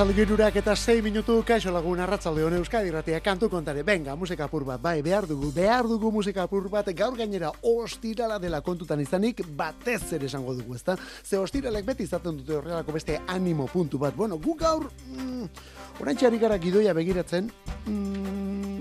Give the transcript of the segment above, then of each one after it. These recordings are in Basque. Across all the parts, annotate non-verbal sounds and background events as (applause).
Arratzalde girurak eta 6 minutu kaixo lagun arratzalde hone Euskadi ratia kantu kontare. Venga, musika apur bat, bai, behar dugu, behar dugu musika apur bat, gaur gainera ostirala dela kontutan izanik, batez ere esango dugu, ezta? Ze ostiralek beti izaten dute horrelako beste animo puntu bat. Bueno, gu gaur, mm, orantxari gara gidoia begiratzen, mm,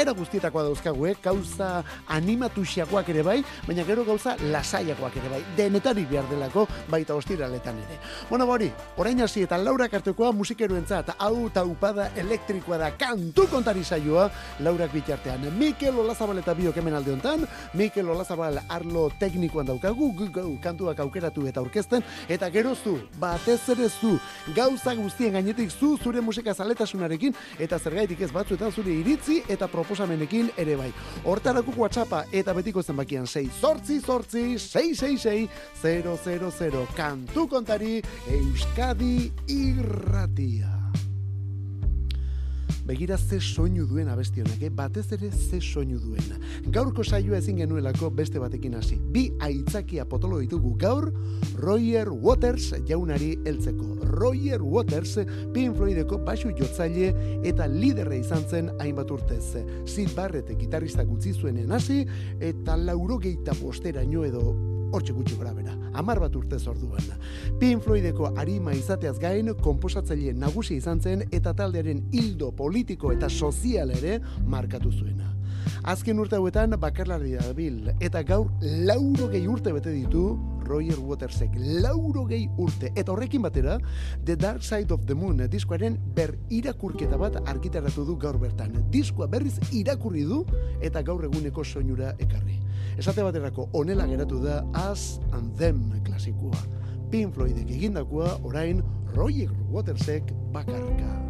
era guztietakoa dauzkagu, eh? Gauza animatuxiakoak ere bai, baina gero gauza lasaiakoak ere bai. Denetarik behar delako, baita ostiraletan ere. Bueno, bori, orain hasi eta laura kartekoa musikeroentzat hau taupada elektrikoa da kantu kontari saioa, laurak bitartean. Mikel Olazabal eta biok hemen alde hontan, Mikel Olazabal arlo teknikoan daukagu, gu, gu, kantuak aukeratu eta aurkezten, eta geroztu, batez ere zu, gauza guztien gainetik zu zure musika zaletasunarekin, eta zergaitik ez batzuetan zure iritzi eta proposamenekin ere bai. Hortarako WhatsAppa eta betiko zenbakian 6 sortzi sortzi 666 000 kantu kontari Euskadi irratia. Begira ze soinu duen abesti honek, eh? batez ere ze soinu duen. Gaurko saioa ezin genuelako beste batekin hasi. Bi aitzakia potolo ditugu gaur Roger Waters jaunari heltzeko. Roger Waters Pink Floydeko basu jotzaile eta liderre izan zen hainbat urtez. Sid Barrett gitarrista gutzi zuenen hasi eta laurogeita posteraino edo hortxe gutxi gora bera, amar bat urte orduan. Pink Floydeko arima izateaz gain, komposatzaile nagusi izan zen eta taldearen hildo politiko eta sozial ere markatu zuena. Azken urte hauetan bakarlari bil eta gaur lauro gehi urte bete ditu Roger Watersek lauro gehi urte eta horrekin batera The Dark Side of the Moon diskoaren ber irakurketa bat argitaratu du gaur bertan. Diskoa berriz irakurri du eta gaur eguneko soinura ekarri. Esate baterako onela geratu da As and Them klasikoa. Pink Floydek egindakoa orain Roger Watersek bakarka.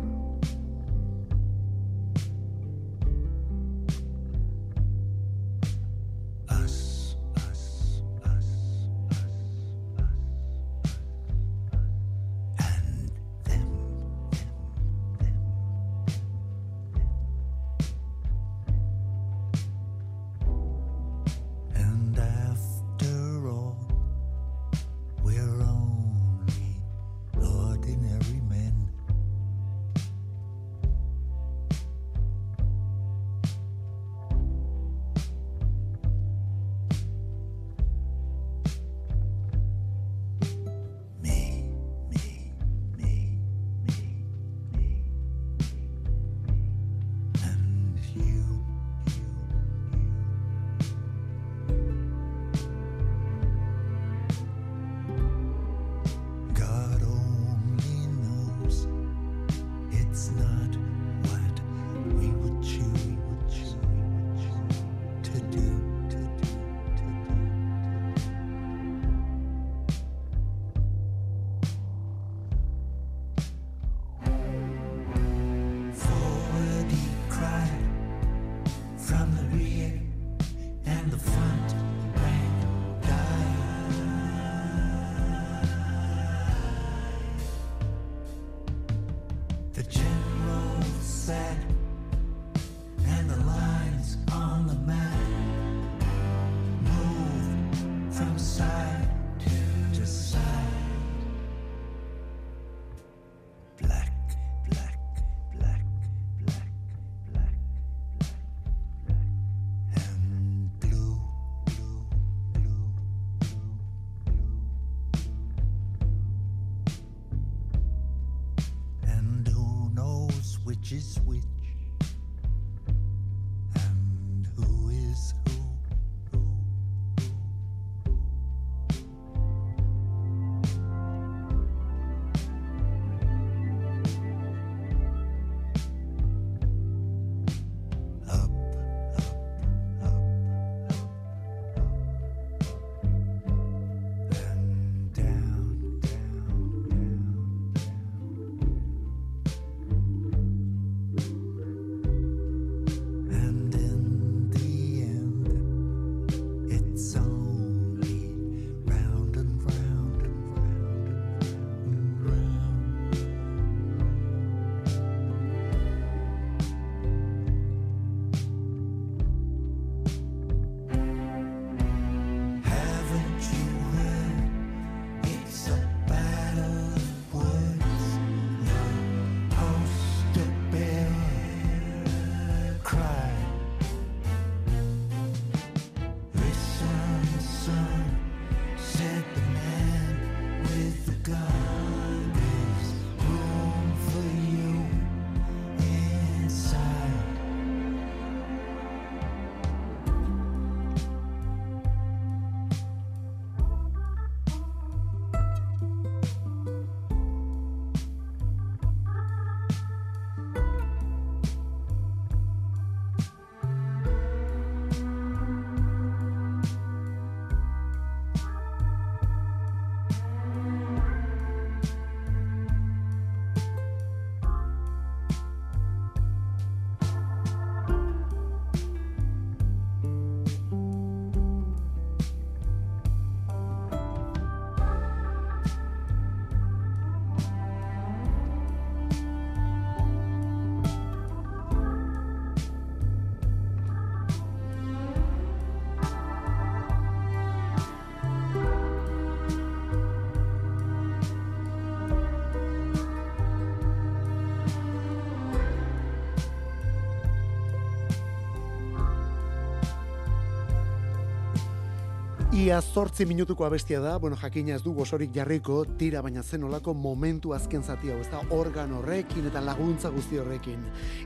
Ia zortzi minutuko abestia da, bueno, jakina ez du gozorik jarriko, tira baina zenolako momentu azken zati hau, ez da organ horrekin eta laguntza guzti horrekin.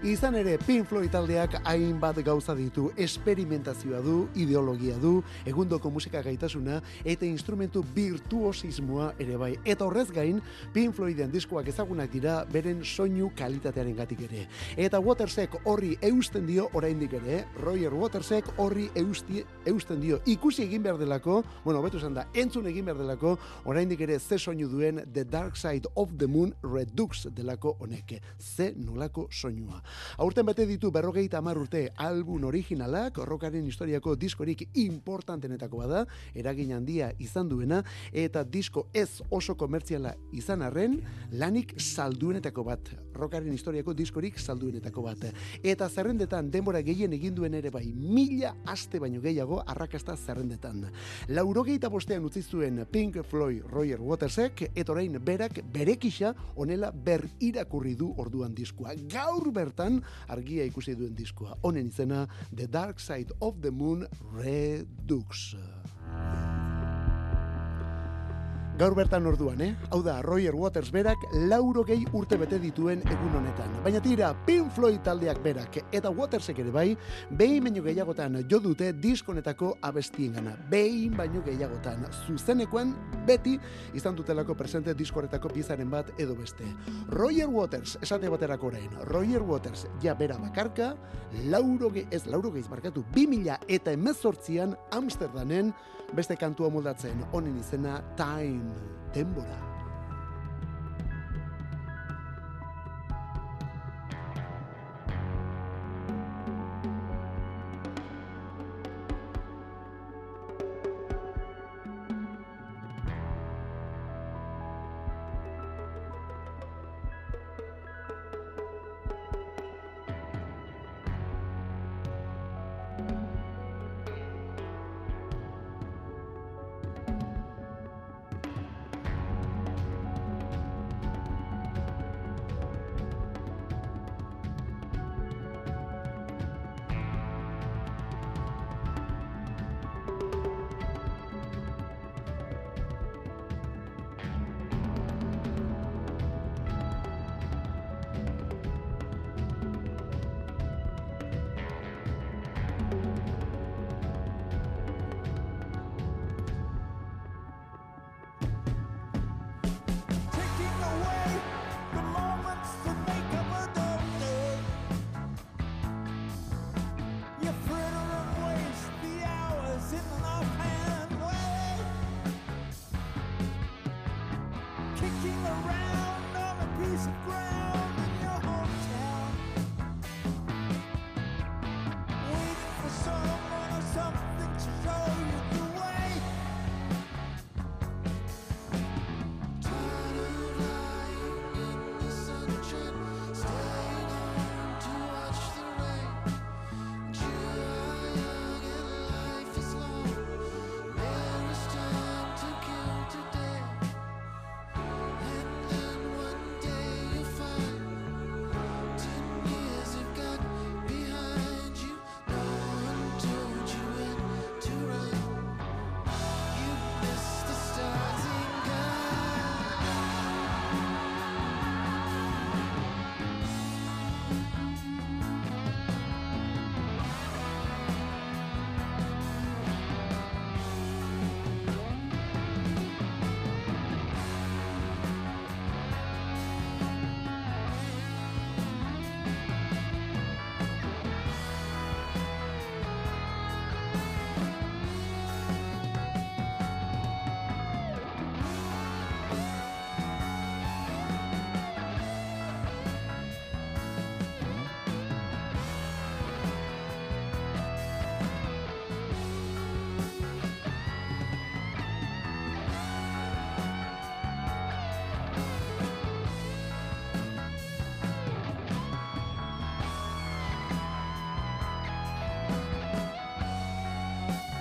Izan ere, Pink Floyd taldeak hainbat gauza ditu, esperimentazioa du, ideologia du, egundoko musika gaitasuna, eta instrumentu virtuosismoa ere bai. Eta horrez gain, Pink Floyden diskoak ezagunak dira, beren soinu kalitatearen gatik ere. Eta Watersek horri eusten dio oraindik ere, Roger Watersek horri eusten dio, ikusi egin behar dela delako, bueno, betu esan da, entzun egin behar delako, oraindik ere ze soinu duen The Dark Side of the Moon Redux delako honeke. Ze nolako soinua. Aurten bete ditu berrogeita amar urte album originalak, rokaren historiako diskorik importantenetako bada, eragin handia izan duena, eta disko ez oso komertziala izan arren, lanik salduenetako bat. Rokaren historiako diskorik salduenetako bat. Eta zerrendetan, denbora gehien egin duen ere bai, mila aste baino gehiago arrakasta zerrendetan. Laurogeita bostean utzi zuen Pink Floyd Roger Watersek, eta orain berak berekisa onela ber irakurri du orduan diskoa. Gaur bertan argia ikusi duen diskoa. Honen izena The Dark Side of the Moon Redux. Gaur bertan orduan, eh? Hau da, Roger Waters berak lauro gehi urte bete dituen egun honetan. Baina tira, Pink Floyd taldeak berak eta Watersek ere bai, behin baino gehiagotan jo dute diskonetako abestien gana. Behin baino gehiagotan. Zuzenekoan beti izan dutelako presente diskoretako pizaren bat edo beste. Roger Waters, esate baterako orain, Roger Waters, ja bera bakarka, lauro gehi, ez lauro gehi markatu, bi mila eta emezortzian Amsterdamen beste kantua moldatzen, honen izena Time denbora.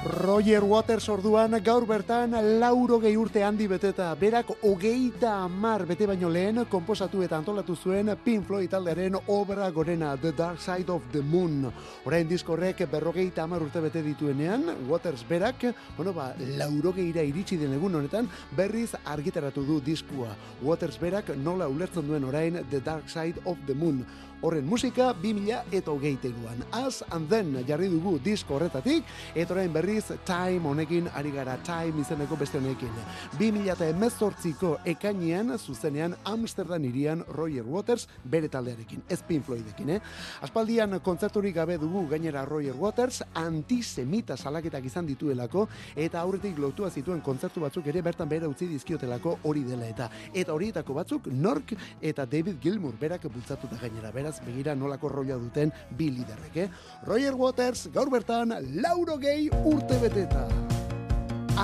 Roger Waters orduan gaur bertan lauro gehi urte handi beteta, berak hogeita amar bete baino lehen komposatu eta antolatu zuen Pink Floyd taldearen obra gorena The Dark Side of the Moon. Orain diskorrek berrogeita amar urte bete dituenean, Waters berak, bueno ba, lauro gehiira iritsi den egun honetan, berriz argitaratu du diskua. Waters berak nola ulertzen duen orain The Dark Side of the Moon horren musika 2000 eta hogeita iruan. Az, and then, jarri dugu disko horretatik, eta orain berriz Time honekin, ari gara Time izeneko beste honekin. 2000 eta emezortziko ekainean, zuzenean Amsterdam irian Roger Waters bere taldearekin, ez Pink Floydekin, eh? Aspaldian kontzerturik gabe dugu gainera Roger Waters antisemita salaketak izan dituelako, eta aurretik lotua zituen kontzertu batzuk ere bertan bere utzi dizkiotelako hori dela eta eta horietako batzuk Nork eta David Gilmour berak bultzatuta gainera. Beraz, begira nolako roia duten bi liderrek, eh? Roger Waters gaur bertan lauro gehi urte beteta.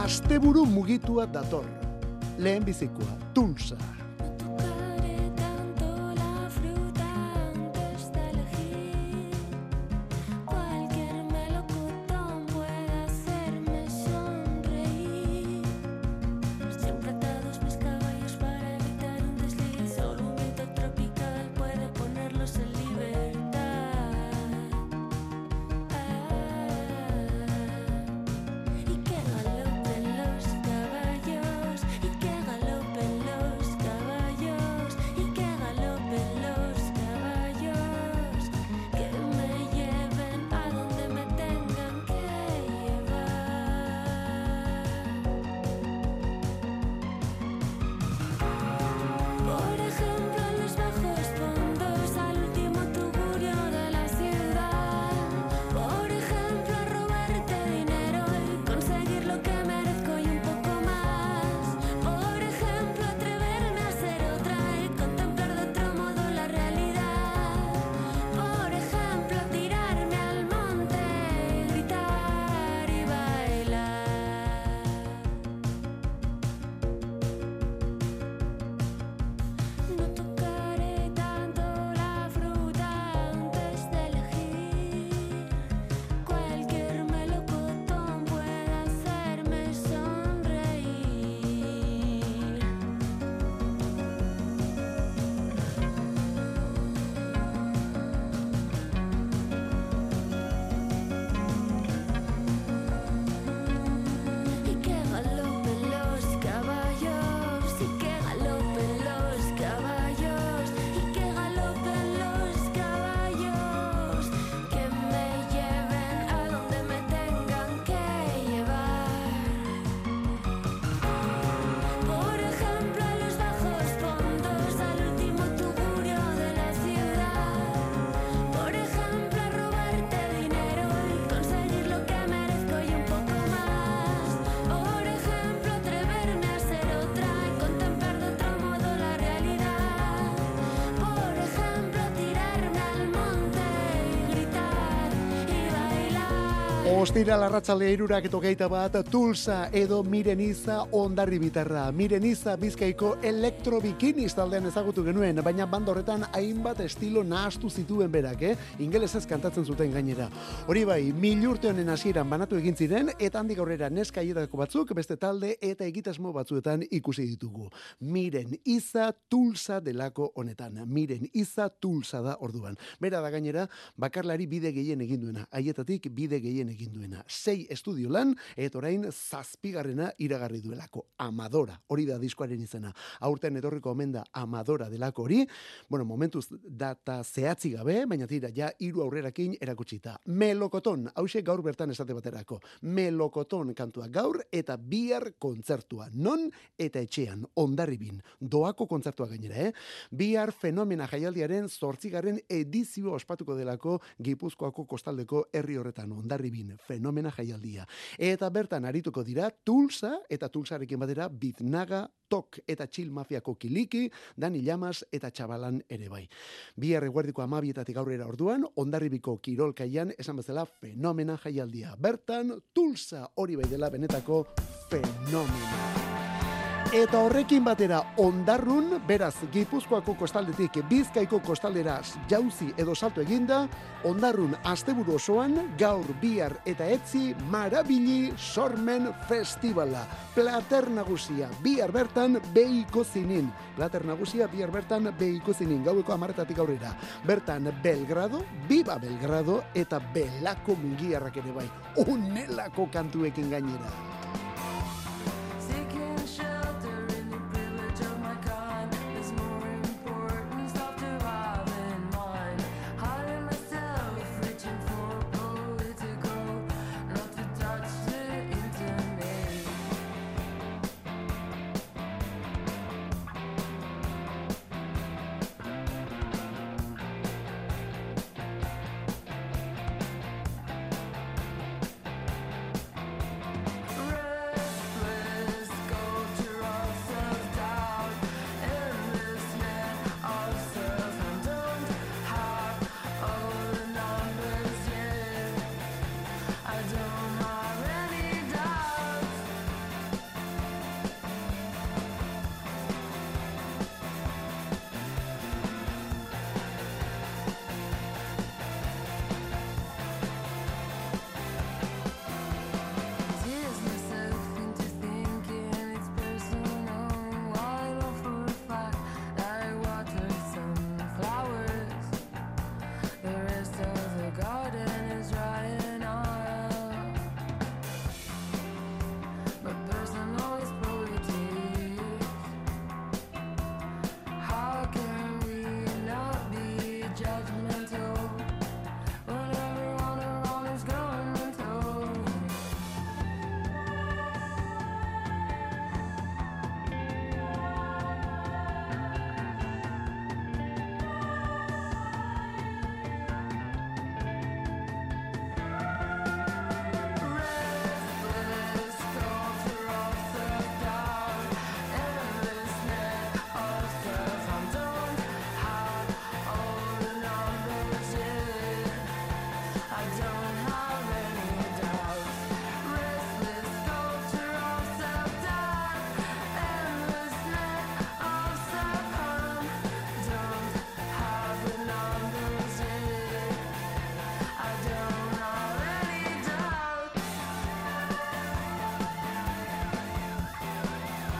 Asteburu mugitua dator. Lehen bizikoa, Ostira larratzale irurak eto bat, Tulsa edo Mireniza ondarri bitarra. Mireniza bizkaiko elektrobikini taldean ezagutu genuen, baina bandorretan hainbat estilo nahastu zituen berak, eh? Ingelesez kantatzen zuten gainera. Hori bai, mil urte honen hasieran banatu egin ziren, eta handik aurrera neska batzuk, beste talde eta egitasmo batzuetan ikusi ditugu. Miren Iza Tulsa delako honetan. Miren Iza Tulsa da orduan. Bera da gainera, bakarlari bide gehien egin duena. Haietatik bide gehien egin duena. Sei estudio lan, eta orain zazpigarrena iragarri duelako. Amadora, hori da diskoaren izena. Aurten etorriko omen da Amadora delako hori. Bueno, momentuz data zehatzi gabe, baina tira, ja hiru aurrerakin erakutsita. Melokoton, hause gaur bertan esate baterako. Melokoton kantua gaur eta bihar kontzertua. Non eta etxean, ondarribin. Doako kontzertua gainera, eh? Bihar fenomena jaialdiaren zortzigarren edizio ospatuko delako Gipuzkoako kostaldeko herri horretan ondarribin fenomena jaialdia. Eta bertan arituko dira Tulsa eta Tulsarekin batera Biznaga, Tok eta Chill Mafiako Kiliki, Dani Llamas eta Txabalan ere bai. Bi erreguerdiko amabietatik aurrera orduan, ondarribiko kirolkaian esan bezala fenomena jaialdia. Bertan Tulsa hori bai dela benetako fenomena. Eta horrekin batera ondarrun, beraz, Gipuzkoako kostaldetik Bizkaiko kostaldera jauzi edo salto eginda, ondarrun asteburu osoan, gaur bihar eta etzi, marabili sormen festivala. Plater nagusia, bihar bertan behiko zinin. Plater nagusia, bihar bertan behiko zinin. Gaueko amaretatik aurrera. Bertan Belgrado, Biba Belgrado, eta Belako mungiarrak ere bai. Unelako kantuekin gainera.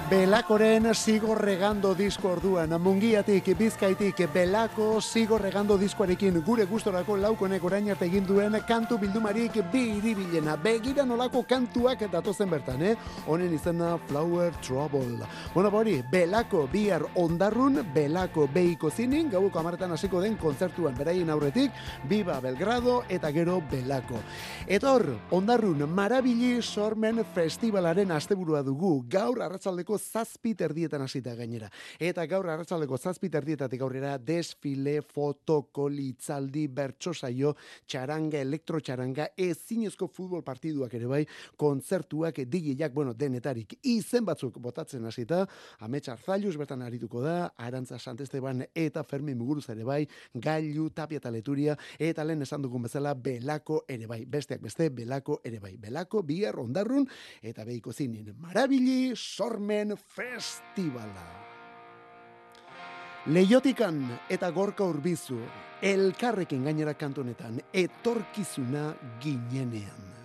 Belakoren sigorregando disko orduan, mungiatik, bizkaitik, belako sigorregando diskoarekin gure gustorako laukonek orain arte egin duen kantu bildumarik bi iribilena. Begira nolako kantuak datozen bertan, eh? Honen izena Flower Trouble. Bueno, bori, belako bihar ondarrun, belako beiko zinin, gauko amaretan hasiko den kontzertuan beraien aurretik, Biba Belgrado eta gero belako. Etor, ondarrun, marabili sormen festivalaren asteburua dugu, gaur arratzaldeko zazpi terdietan hasita gainera. Eta gaur arratzaldeko zazpi terdietatik aurrera desfile, fotokoli, itzaldi, bertso saio, txaranga, elektrotxaranga, ezinezko futbol partiduak ere bai, kontzertuak, digiak, bueno, denetarik izen batzuk botatzen hasita, amets arzailuz bertan arituko da, arantza santesteban eta fermi muguruz ere bai, gailu, tapia eta leturia, eta lehen esan dugun bezala, belako ere bai, besteak beste, belako ere bai, belako, bihar, ondarrun, eta behiko zinin, marabili, sormen, festivala. Leiotikan eta gorka urbizu, elkarrekin gainera kantonetan, etorkizuna ginenean.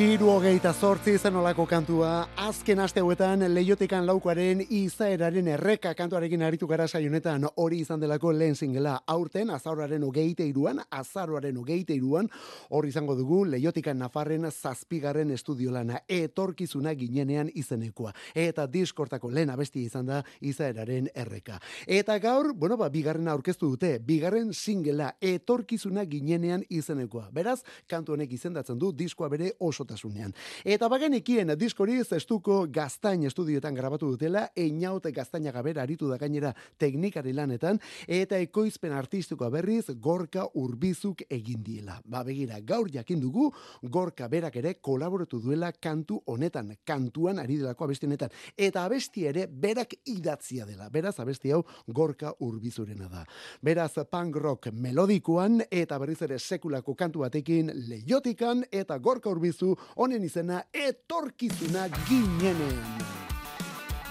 Iru hogeita zortzi zen olako kantua, azken aste hauetan leiotikan laukoaren izaeraren erreka kantuarekin aritu gara saionetan hori izan delako lehen zingela aurten azaroaren hogeite iruan, azaroaren hogeite iruan, hori izango dugu leiotikan nafarren zazpigarren estudiolana etorkizuna ginenean izenekoa. Eta diskortako lehen abesti izan da izaeraren erreka. Eta gaur, bueno, ba, bigarren aurkeztu dute, bigarren singela etorkizuna ginenean izenekoa. Beraz, kantu honek izendatzen du diskoa bere oso osotasunean. Eta bagenekien diskori zestuko gaztain estudioetan grabatu dutela, einaute gaztaina gabera aritu da gainera teknikari lanetan, eta ekoizpen artistikoa berriz gorka urbizuk egin diela. Ba begira, gaur jakin dugu gorka berak ere kolaboratu duela kantu honetan, kantuan ari delako abesti eta abesti ere berak idatzia dela. Beraz, abesti hau gorka urbizurena da. Beraz, punk rock melodikoan eta berriz ere sekulako kantu batekin leiotikan eta gorka urbizu honen izena etorkizuna ginenean.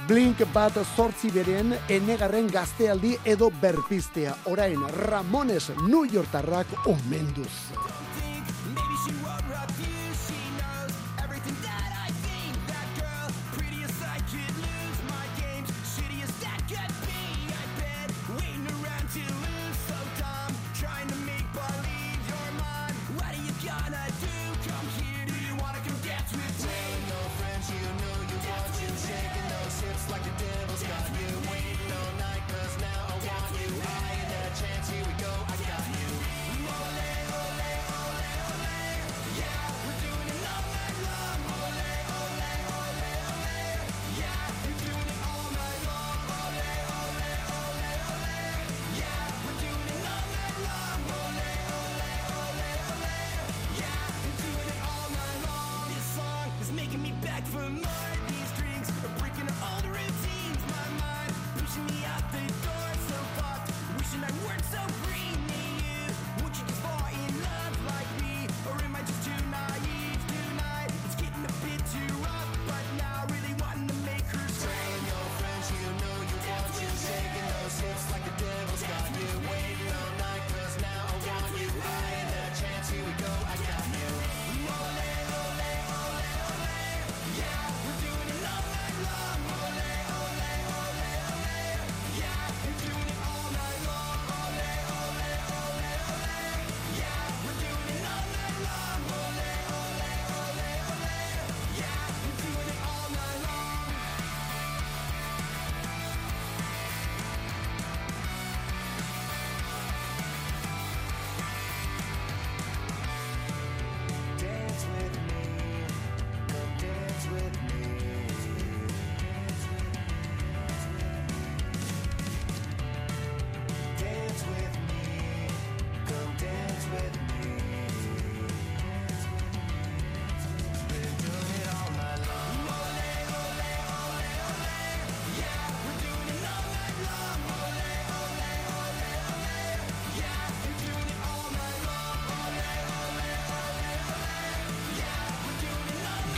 Blink bat sortzi beren enegarren gaztealdi edo berpistea. Orain Ramones New Yorkarrak omenduz.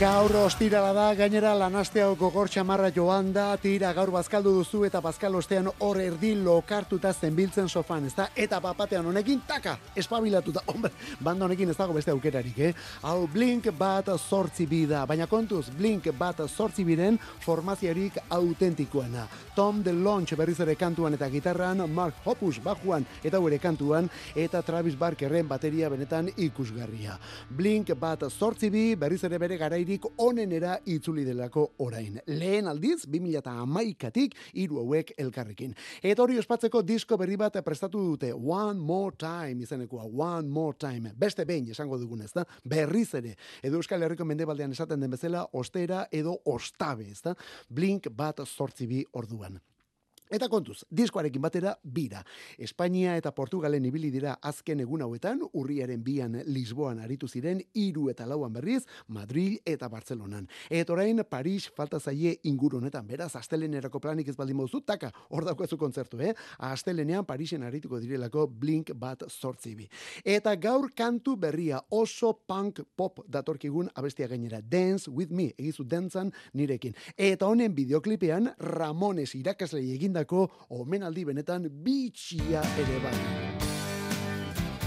Gaur ostirala da, gainera lanastea gogor txamarra joan da, tira gaur bazkaldu duzu eta bazkal ostean hor erdi lokartuta zenbiltzen sofan, ez da? Eta papatean honekin, taka, espabilatuta, (laughs) hombre, banda honekin ez dago beste aukerarik, eh? Hau, blink bat sortzi bida, baina kontuz, blink bat sortzi biren formaziarik autentikoena. Tom de Launch berriz ere kantuan eta gitarran, Mark Hoppus bajuan eta gure kantuan, eta Travis Barkerren bateria benetan ikusgarria. Blink bat sortzi bi, berriz ere bere garairi aldirik onenera itzuli delako orain. Lehen aldiz, 2008-tik iru hauek elkarrekin. Eta hori ospatzeko disko berri bat prestatu dute, One More Time izanekoa, One More Time. Beste behin esango dugun ez da, berriz ere. Edo Euskal Herriko mendebaldean esaten den bezala, ostera edo ostabe ez da, blink bat sortzi bi orduan. Eta kontuz, diskoarekin batera bira. Espainia eta Portugalen ibili dira azken egun hauetan, urriaren bian Lisboan aritu ziren, iru eta lauan berriz, Madrid eta Barcelonan. Eta orain, Paris falta zaie inguru honetan, beraz, astelenerako planik ez baldin mozu, taka, hor daukazu kontzertu, eh? Astelenean Parisen arituko direlako Blink bat sortzibi. Eta gaur kantu berria oso punk pop datorkigun abestia gainera. Dance with me, egizu dentzan nirekin. Eta honen videoklipean, Ramones irakaslei eginda egindako omenaldi benetan bitxia ere bai.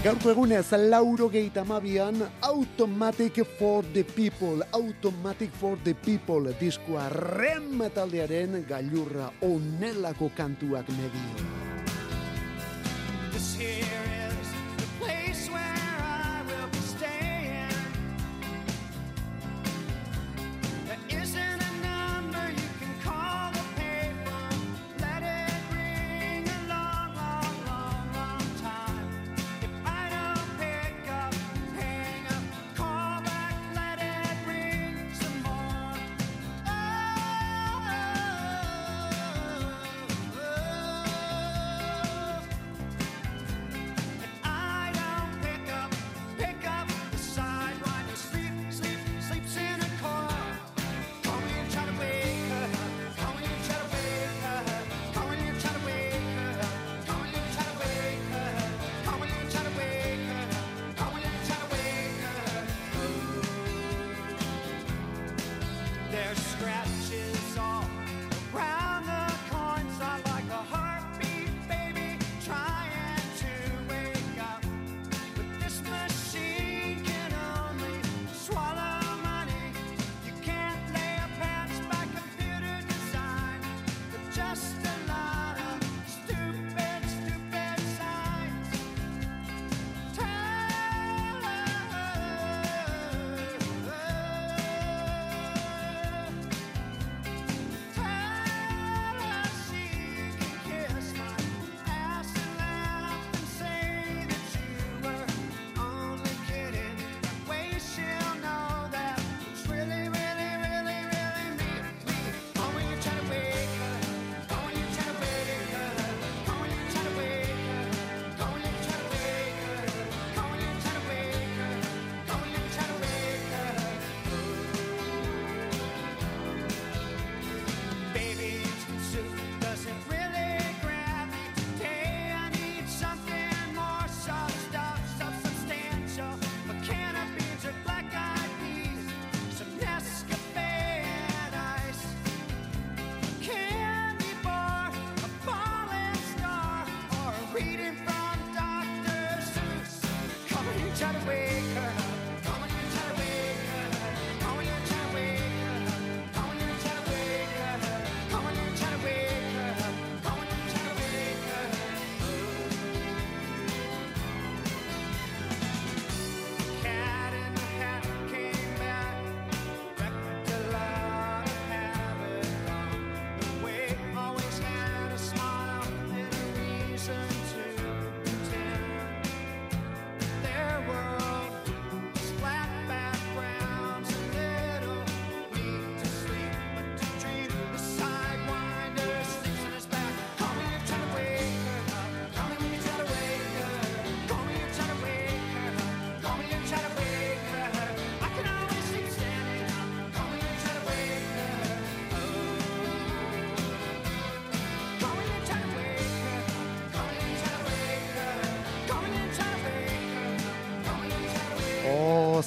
Gaurko egunez, lauro geita mabian, Automatic for the People, Automatic for the People, diskoa rem taldearen gailurra onelako kantuak medio.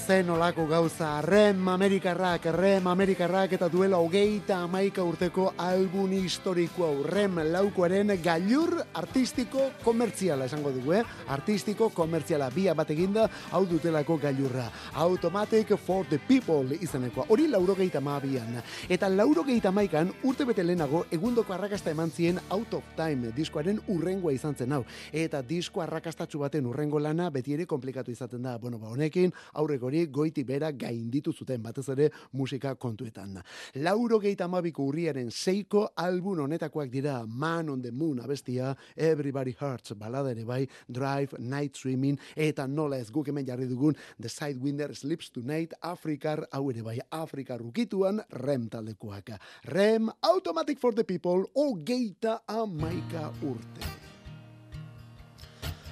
Zen olako gauza, rem amerikarrak, rem amerikarrak eta duela hogeita amaika urteko albun historiko hau, rem laukoaren gailur artistiko komertziala esango dugu, eh? artistiko komertziala, bia bat eginda, hau dutelako gailurra. Automatic for the people izanekoa, hori lauro geita maabian. Eta lauro geita maikan, urte bete lehenago, egundoko arrakasta eman zien out of time, diskoaren urrengoa izan zen hau. Eta disko arrakastatxu baten urrengo lana, beti ere komplikatu izaten da. Bueno, ba, honekin, aurrek hori goiti bera gainditu zuten, batez ere musika kontuetan. Lauro geita mabiko urriaren seiko album honetakoak dira Man on the Moon abestia, Everybody Hurts balada ere bai, Drive, Night Swimming, eta nola ez guk hemen jarri dugun The Sidewinder Sleeps Tonight, Afrikar, hau ere bai, Afrika rukituan, rem taldekoak. Rem, Automatic for the People, o geita amaika urte.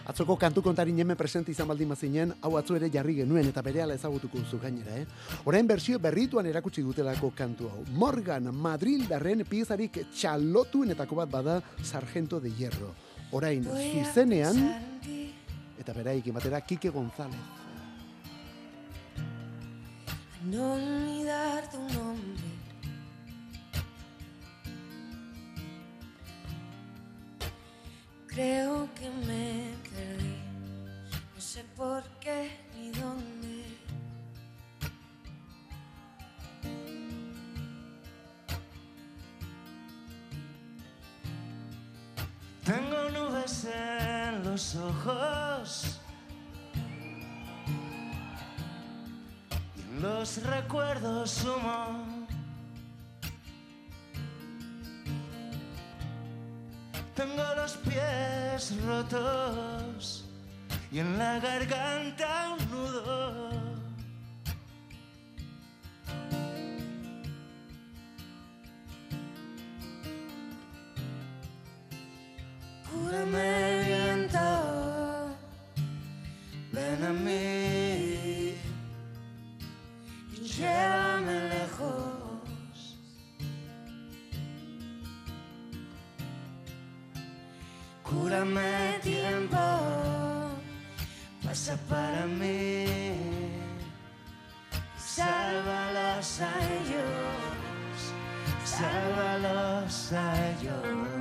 Atzoko kantu kontari neme presente izan baldin mazinen, hau atzu ere jarri genuen eta bere ezagutuko zu gainera, eh? Orain bersio berrituan erakutsi dutelako kantu hau. Morgan, Madrid darren piezarik txalotuenetako bat bada Sargento de Hierro. Orain, zuzenean, eta beraik batera Kike González. No olvidar tu nombre Creo que me perdí, no sé por qué ni dónde. Tengo nubes en los ojos y en los recuerdos humo. Tengo los pies rotos y en la garganta un nudo. Cúrame Cúrame tiempo, pasa para mí. Sálvalos a ellos, sálvalos a ellos.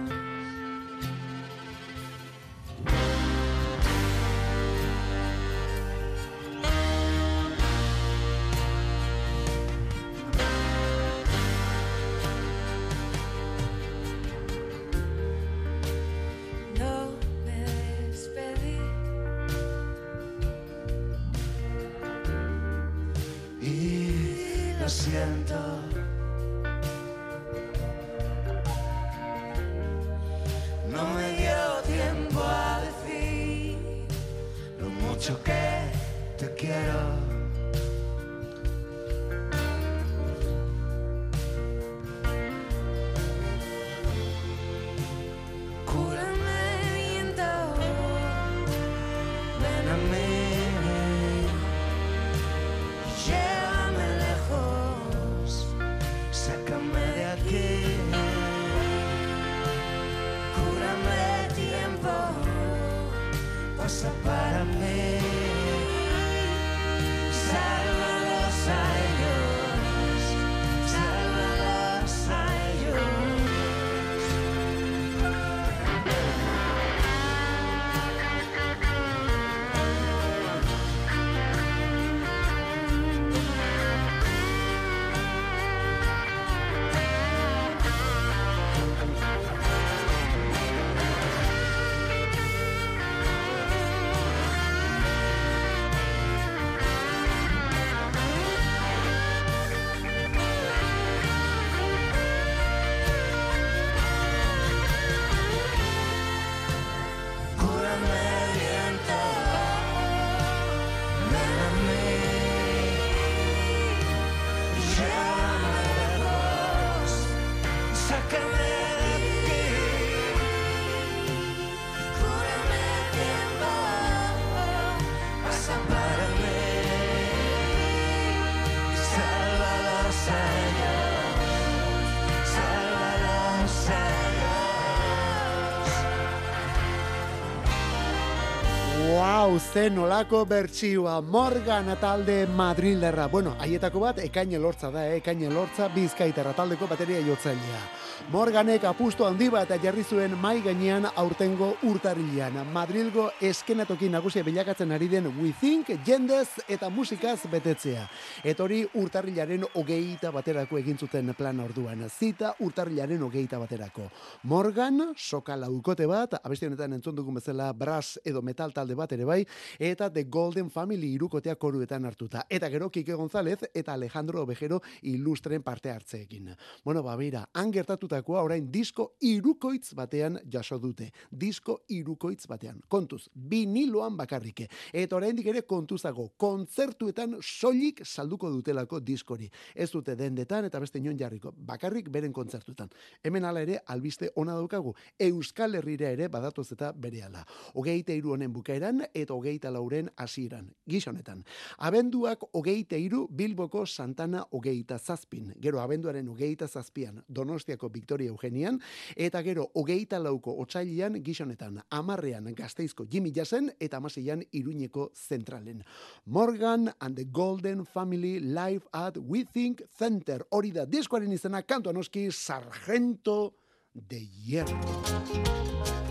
Ze nolako bertsioa Morgan talde Madrilderra. Bueno, haietako bat ekaine lortza da, eh? ekaine lortza bizkaiterra taldeko bateria jotzailea. Morganek apustu handi bat jarri zuen mai gainean aurtengo urtarrilean. Madrilgo eskenatoki nagusia bilakatzen ari den We Think jendez eta musikaz betetzea. Etori urtarrilaren hogeita baterako egin zuten plan orduan. Zita urtarrilaren hogeita baterako. Morgan, soka laukote bat, abesti honetan entzun dugun bezala brass edo metal talde bat ere bai, eta The Golden Family irukotea koruetan hartuta. Eta gero Kike González eta Alejandro Ovejero ilustren parte hartzeekin. Bueno, ba, han gertatutakoa orain disko irukoitz batean jaso dute. Disko irukoitz batean. Kontuz, biniloan bakarrike. Eta oraindik ere kontuzago, kontzertuetan soilik salduko dutelako diskori. Ez dute dendetan eta beste inon jarriko. Bakarrik beren kontzertuetan. Hemen hala ere, albiste ona daukagu. Euskal Herrira ere badatoz eta berehala. Hogeita iru honen bukaeran eta hogeita lauren hasieran. Gizonetan. Abenduak hogeita iru Bilboko Santana hogeita zazpin. Gero abenduaren hogeita zazpian Donostiako Victoria Eugenian. Eta gero hogeita lauko otsailian gizonetan. Amarrean gazteizko Jimmy Jassen eta amaseian iruñeko zentralen. Morgan and the Golden Family Live at We Think Center. Hori da diskoaren izena kantu anoski Sargento de Hierro.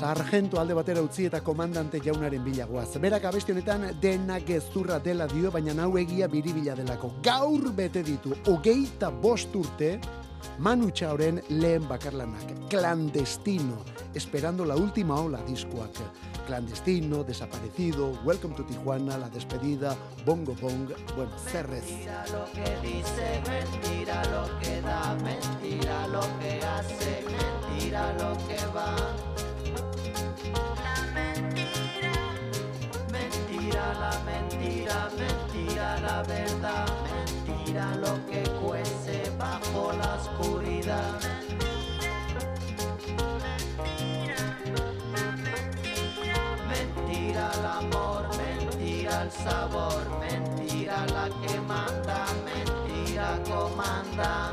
Sargento alde batera utzi eta komandante jaunaren bilagoaz. Berak abesti honetan dena gezurra dela dio, baina hau egia biribila delako. Gaur bete ditu, hogeita bost urte, Manu Txaoren lehen bakarlanak, Clandestino, Esperando la última ola diskoak. Clandestino, Desaparecido, Welcome to Tijuana, La Despedida, Bongo Bong, bueno, zerrez. Mentira lo que dice, mentira lo que da, mentira lo que hace, mentira lo que va. Mentira la mentira, mentira la verdad, mentira lo que cuece bajo la oscuridad. Mentira el amor, mentira el sabor, mentira la que manda, mentira comanda.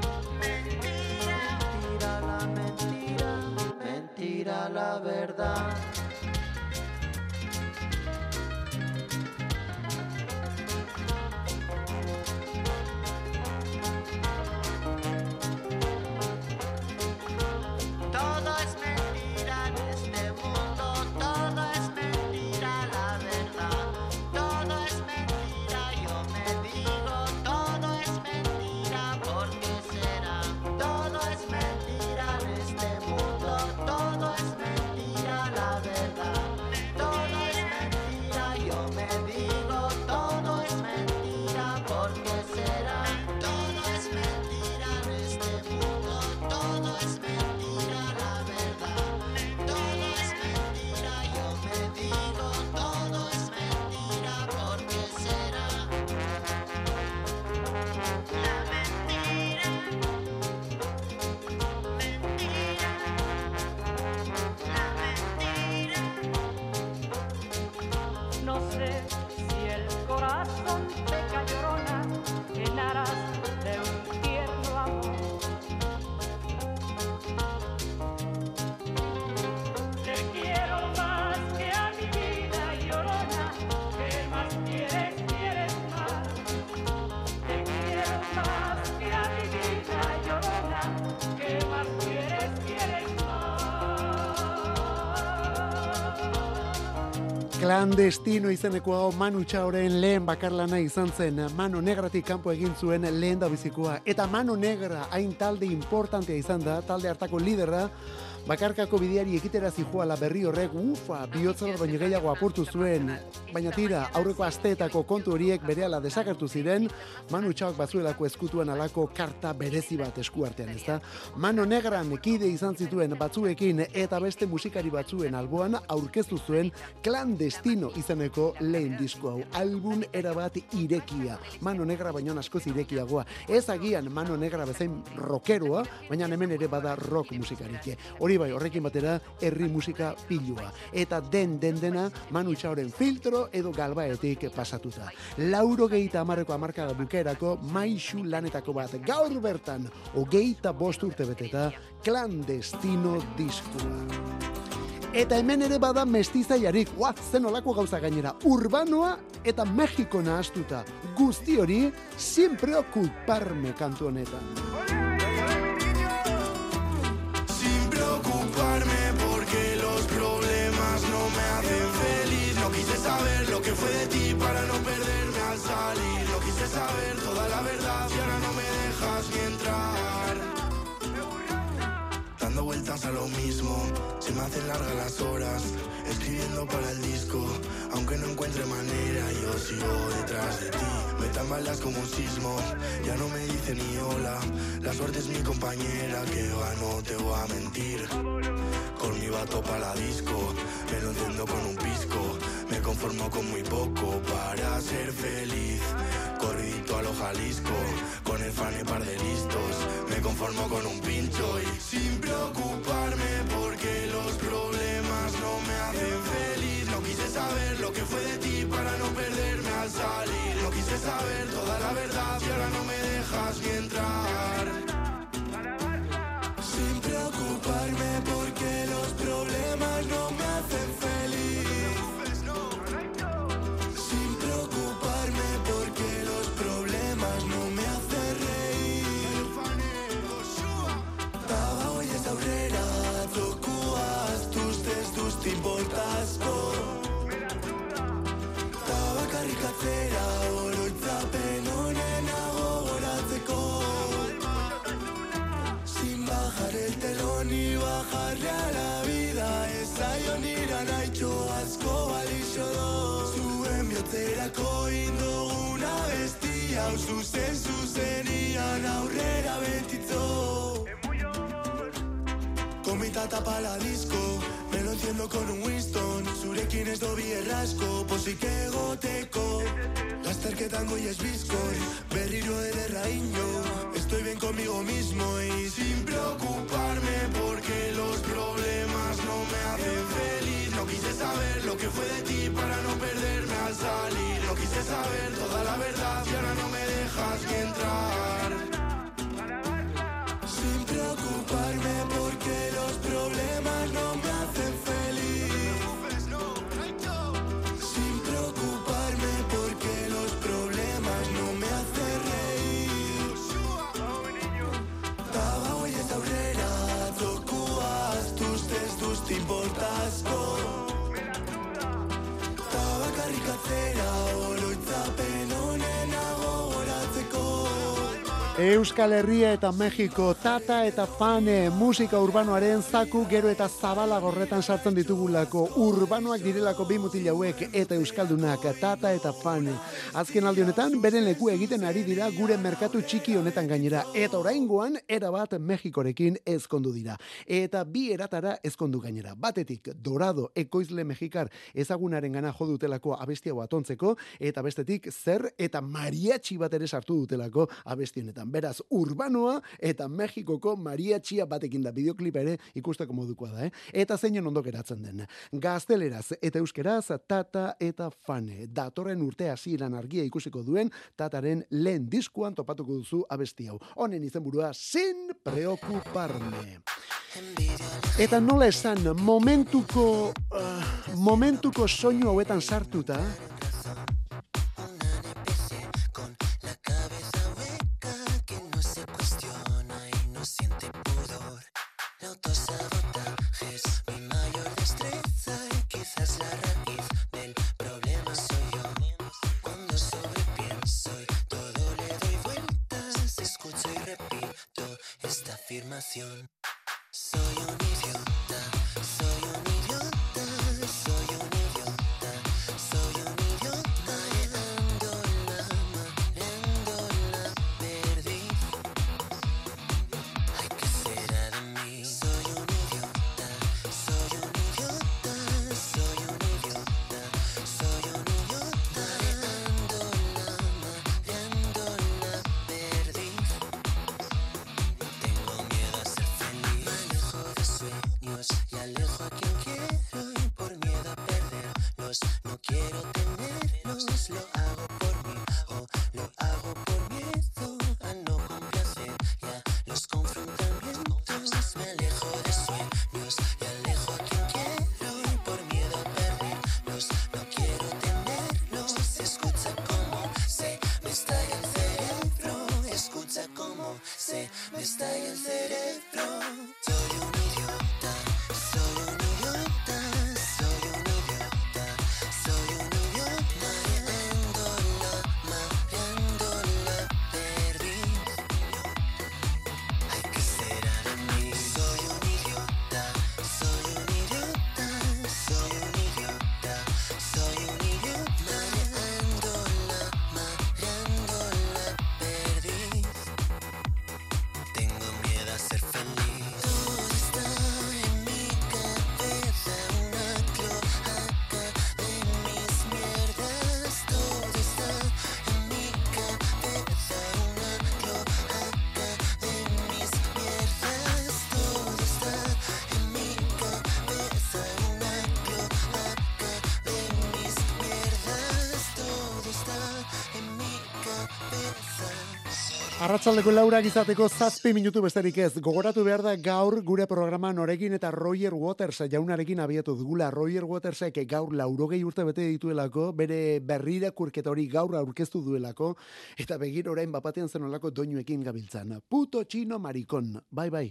Mentira la verdad. Clandestino izeneko hau Manu Txaoren lehen bakarlana izan zen. Mano Negratik kanpo egin zuen lehen da bizikoa. Eta Mano Negra hain talde importantea izan da, talde hartako liderra, bakarkako bideari ekitera zijoala berri horrek, ufa, bihotza bat baino gehiago apurtu zuen. Baina tira, aurreko asteetako kontu horiek berehala desagertu ziren, Manu Txaok batzuelako eskutuan alako karta berezi bat eskuartean, ezta? Mano Negran kide izan zituen batzuekin eta beste musikari batzuen alboan aurkeztu zuen Clandestino izeneko lehen disko hau. Album erabat irekia. Mano Negra baino askoz irekiagoa. Ez agian Mano Negra bezain rockeroa, baina hemen ere bada rock musikarik. Hori bai, horrekin batera herri musika pilua. Eta den den dena Manu Txaoren filtro edo galbaetik pasatuta. Lauro geita amarreko amarkada bukerako maixu lanetako bat. Gaur bertan, hogeita bost urte beteta, clandestino diskua. Eta hemen ere bada mestizaiarik, ua, zen olako gauza gainera, urbanoa eta Mexiko nahaztuta. Guzti hori, siempre ocuparme kantu honetan. Saber lo que fue de ti para no perderme al salir. No quise saber toda la verdad y ahora no me dejas ni entrar. Dando vueltas a lo mismo, se me hacen largas las horas. Escribiendo para el disco, aunque no encuentre manera, yo sigo detrás de ti. Me tambaleas como un sismo, ya no me dice ni hola. La suerte es mi compañera, que va, no te voy a mentir. Con mi vato para disco, me lo entiendo con un pisco. Me conformo con muy poco para ser feliz. Corridito a lo Jalisco, con el fan y par de listos. Me conformo con un pincho y sin preocuparme porque los problemas no me hacen feliz. No quise saber lo que fue de ti para no perderme al salir. No quise saber toda la verdad y ahora no me dejas ni entrar. Tapa la disco. Me lo enciendo con un Winston. Zurekin ez dobi errasko Pozik egoteko Lasterketan goiez bizkor Berriro ederra ino Estoy bien conmigo mismo Y sin preocuparme Porque los problemas no me hacen feliz. No quise saber lo que fue de ti Para no perderme al salir. No quise saber toda la verdad Y ahora no me dejas ni entrar será Euskal Herria eta Mexiko tata eta fane musika urbanoaren zaku gero eta zabala gorretan sartzen ditugulako urbanoak direlako bi mutil hauek eta euskaldunak tata eta fane. Azken aldi honetan beren leku egiten ari dira gure merkatu txiki honetan gainera eta oraingoan era bat Mexikorekin ezkondu dira. Eta bi eratara ezkondu gainera. Batetik Dorado ekoizle mexikar ezagunaren gana jo dutelako abesti hau atontzeko eta bestetik zer eta mariachi bat ere sartu dutelako abesti honetan. Beraz, urbanoa eta Mexikoko mariachia batekin da bideoklipa ere ikusteko modukoa da, eh? Eta zeinen ondo geratzen den. Gazteleraz eta euskeraz tata eta fane. Datorren urte hasieran argia ikusiko duen tataren lehen diskuan topatuko duzu abesti hau. Honen izenburua sin preocuparme. Eta nola esan, momentuko, uh, momentuko soinu hauetan sartuta, Arratsaldeko laurak izateko zazpi minutu besterik ez. Gogoratu behar da gaur gure programa norekin eta Roger Waters jaunarekin abiatu dugula. Roger Watersek gaur laurogei urte bete dituelako, bere berrira kurketa hori gaur aurkeztu duelako, eta begir orain bapatean zenolako doinuekin gabiltzan. Puto txino marikon, bai bai.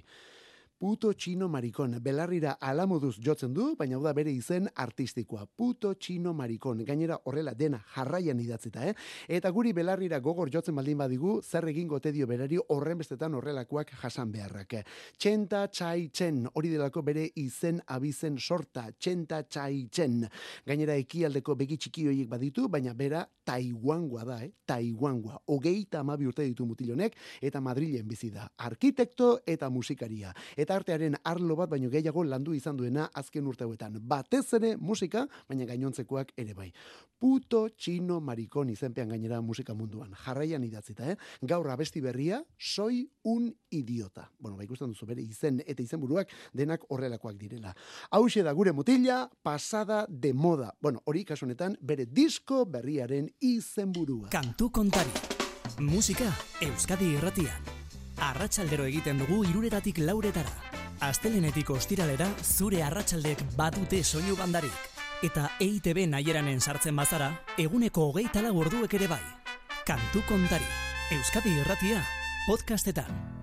Puto txino marikon. Belarrira alamoduz jotzen du, baina da bere izen artistikoa. Puto txino marikon. Gainera horrela dena jarraian idatzita, eh? Eta guri belarrira gogor jotzen baldin badigu, zer egin gote dio berari horren bestetan horrelakoak jasan beharrak. Txenta txai txen, hori delako bere izen abizen sorta, txenta txai txen. Gainera ekialdeko begi txiki horiek baditu, baina bera Taiwangoa da, eh? Taiwangoa. Hogeita amabi urte ditu mutilonek, eta Madrilen bizi da. Arkitekto eta musikaria. Eta artearen arlo bat baino gehiago landu izan duena azken urte hauetan. Batez ere musika, baina gainontzekoak ere bai. Puto txino marikon izenpean gainera musika munduan. Jarraian idatzita, eh? Gaur abesti berria, soy un idiota. Bueno, ba ikusten duzu bere izen eta izenburuak denak horrelakoak direla. Hauxe da gure mutila, pasada de moda. Bueno, hori kasu honetan bere disko berriaren izenburua. Kantu kontari. Musika Euskadi irratian. Arratsaldero egiten dugu iruretatik lauretara. Astelenetik ostiralera zure arratsaldek badute soinu bandarik. Eta EITB nahieranen sartzen bazara, eguneko hogeita lau orduek ere bai. Kantu kontari. Euskadi irratia. Podcastetan.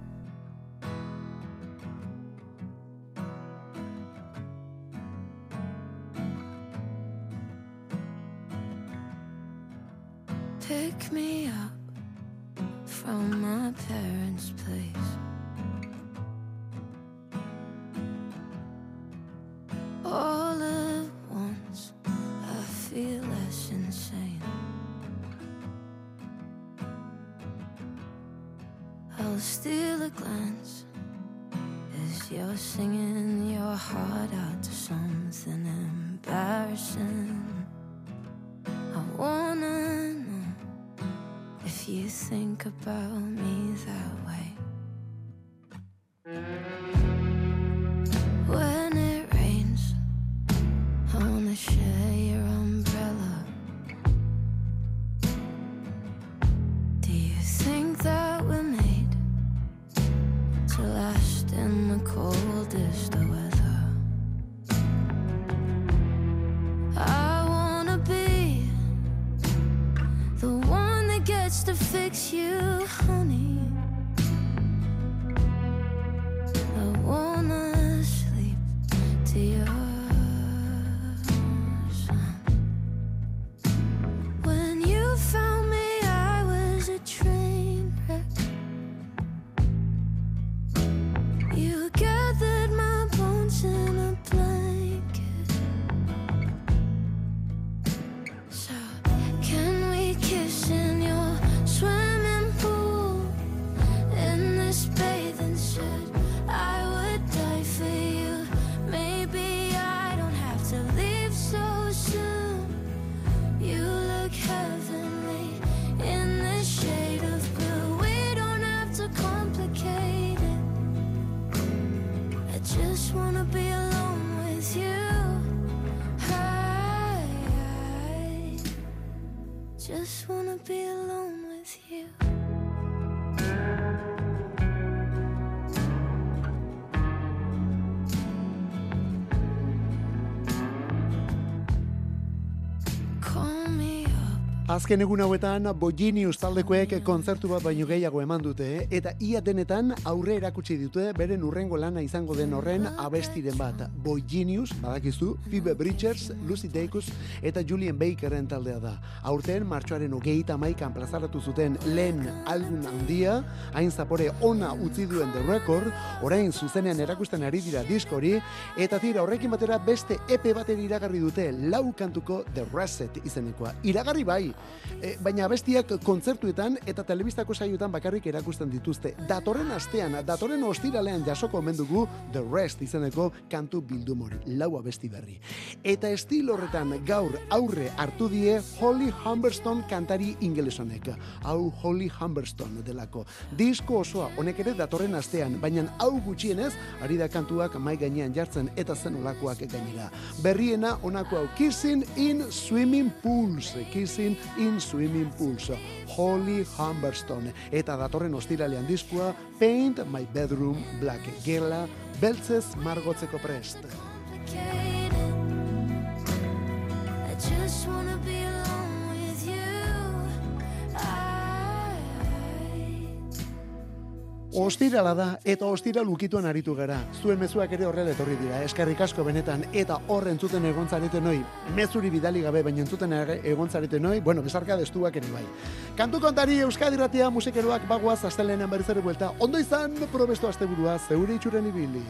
You, honey. Azken egun hauetan, Boginius taldekoek kontzertu bat baino gehiago eman dute, eh? eta ia denetan aurre erakutsi dute beren urrengo lana izango den horren abestiren bat. Boginius, badakizu, Phoebe Bridgers, Lucy Dacus eta Julian Bakeren taldea da. Aurten, martxoaren hogeita maikan plazaratu zuten lehen album handia, hain zapore ona utzi duen The Record, orain zuzenean erakusten ari dira diskori, eta tira horrekin batera beste epe baten iragarri dute lau kantuko The Reset izenekoa. Iragarri bai, e, baina abestiak kontzertuetan eta telebistako saioetan bakarrik erakusten dituzte. Datorren astean, datorren ostiralean jasoko omen dugu The Rest izeneko kantu bildum hori, lau abesti berri. Eta estil horretan gaur aurre hartu die Holly Humberstone kantari ingelesonek. Hau Holly Humberstone delako. Disko osoa honek ere datorren astean, baina hau gutxienez, ari da kantuak mai gainean jartzen eta zen olakoak gainera. Berriena honako hau Kissing in Swimming Pools, Kissing in Swimming Pools, Holly Humberstone. Eta datorren ostiralean diskua Paint My Bedroom Black, gela beltzez margotzeko prest. I just wanna be alone with you. I Ostirala da eta ostira lukituan aritu gara. Zuen mezuak ere horrela etorri dira. Eskerrik asko benetan eta hor entzuten egontzareten noi. Mezuri bidali gabe baina entzuten ere egontzareten noi, bueno, bezarka destuak ere bai. Kantu kontari Euskadi Ratia musikeroak bagoaz astelenean berriz ere buelta. Ondo izan probesto asteburua zeure itxuren ibili.